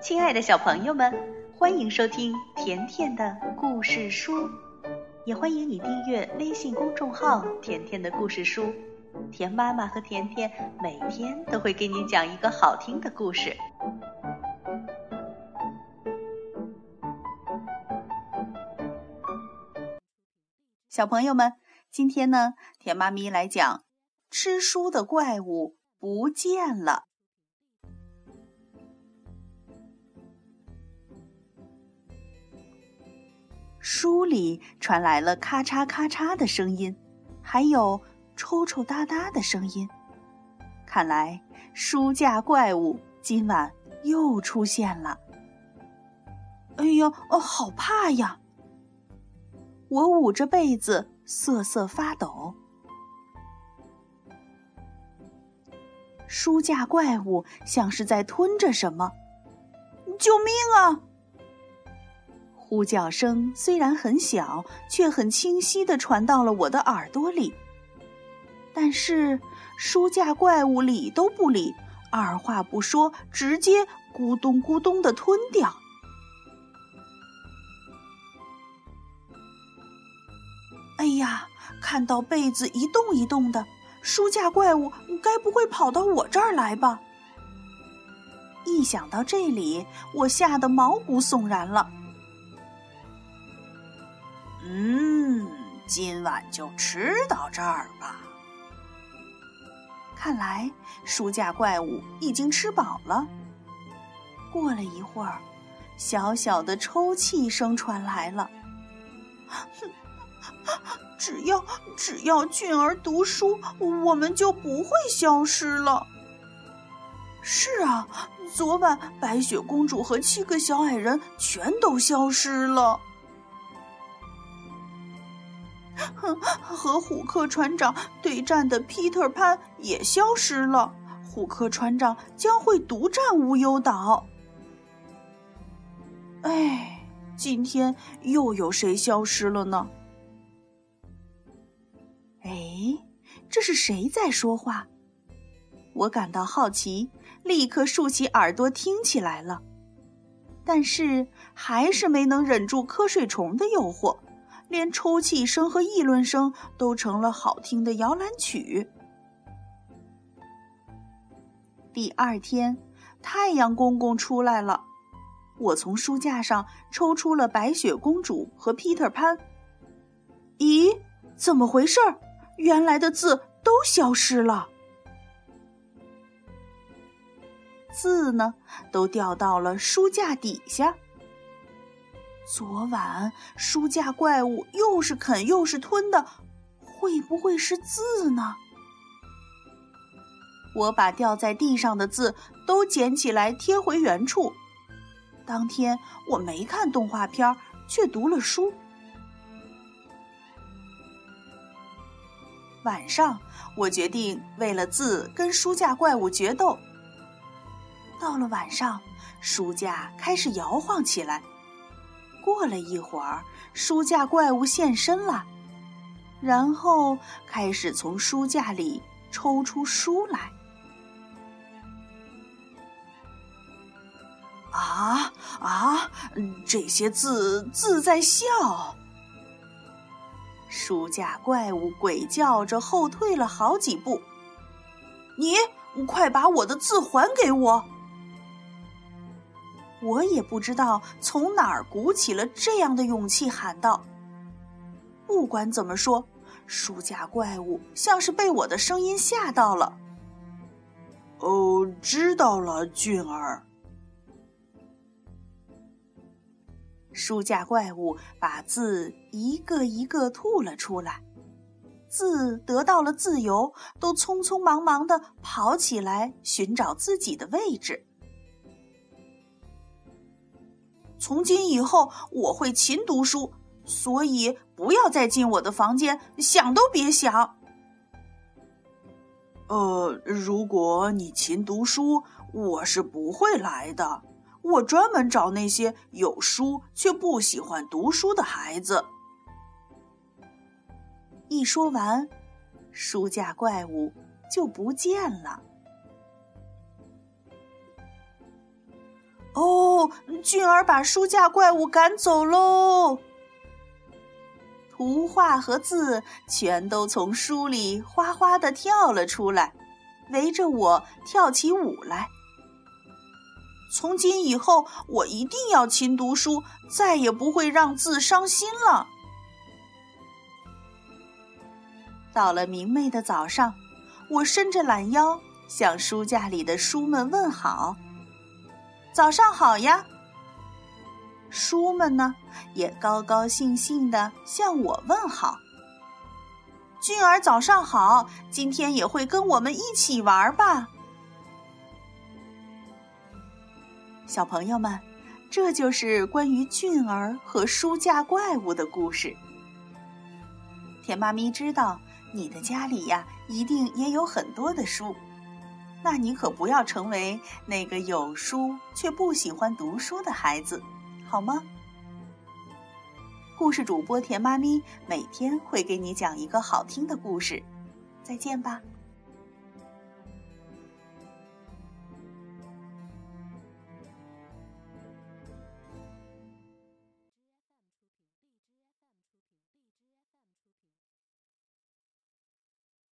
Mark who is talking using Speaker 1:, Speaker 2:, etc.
Speaker 1: 亲爱的小朋友们，欢迎收听甜甜的故事书，也欢迎你订阅微信公众号“甜甜的故事书”。甜妈妈和甜甜每天都会给你讲一个好听的故事。小朋友们，今天呢，甜妈咪来讲吃书的怪物不见了。书里传来了咔嚓咔嚓的声音，还有抽抽搭搭的声音。看来书架怪物今晚又出现了。哎呦，哦，好怕呀！我捂着被子瑟瑟发抖。书架怪物像是在吞着什么，救命啊！呼叫声虽然很小，却很清晰的传到了我的耳朵里。但是书架怪物理都不理，二话不说，直接咕咚咕咚的吞掉。哎呀，看到被子一动一动的，书架怪物该不会跑到我这儿来吧？一想到这里，我吓得毛骨悚然了。
Speaker 2: 嗯，今晚就吃到这儿吧。
Speaker 1: 看来书架怪物已经吃饱了。过了一会儿，小小的抽泣声传来了。只要只要俊儿读书，我们就不会消失了。是啊，昨晚白雪公主和七个小矮人全都消失了。和虎克船长对战的皮特潘也消失了。虎克船长将会独占无忧岛。哎，今天又有谁消失了呢？哎，这是谁在说话？我感到好奇，立刻竖起耳朵听起来了。但是还是没能忍住瞌睡虫的诱惑。连抽泣声和议论声都成了好听的摇篮曲。第二天，太阳公公出来了，我从书架上抽出了白雪公主和 Peter 潘。咦，怎么回事？原来的字都消失了，字呢，都掉到了书架底下。昨晚书架怪物又是啃又是吞的，会不会是字呢？我把掉在地上的字都捡起来贴回原处。当天我没看动画片，却读了书。晚上我决定为了字跟书架怪物决斗。到了晚上，书架开始摇晃起来。过了一会儿，书架怪物现身了，然后开始从书架里抽出书来。啊啊！这些字字在笑。书架怪物鬼叫着后退了好几步。你快把我的字还给我！我也不知道从哪儿鼓起了这样的勇气，喊道：“不管怎么说，书架怪物像是被我的声音吓到了。”
Speaker 2: 哦，知道了，俊儿。
Speaker 1: 书架怪物把字一个一个吐了出来，字得到了自由，都匆匆忙忙的跑起来寻找自己的位置。从今以后，我会勤读书，所以不要再进我的房间，想都别想。
Speaker 2: 呃，如果你勤读书，我是不会来的。我专门找那些有书却不喜欢读书的孩子。
Speaker 1: 一说完，书架怪物就不见了。
Speaker 2: 哦，俊儿把书架怪物赶走喽！
Speaker 1: 图画和字全都从书里哗哗的跳了出来，围着我跳起舞来。
Speaker 2: 从今以后，我一定要勤读书，再也不会让字伤心了。
Speaker 1: 到了明媚的早上，我伸着懒腰向书架里的书们问好。早上好呀！书们呢，也高高兴兴的向我问好。
Speaker 2: 俊儿，早上好！今天也会跟我们一起玩吧？
Speaker 1: 小朋友们，这就是关于俊儿和书架怪物的故事。田妈咪知道你的家里呀，一定也有很多的书。那你可不要成为那个有书却不喜欢读书的孩子，好吗？故事主播甜妈咪每天会给你讲一个好听的故事，再见吧。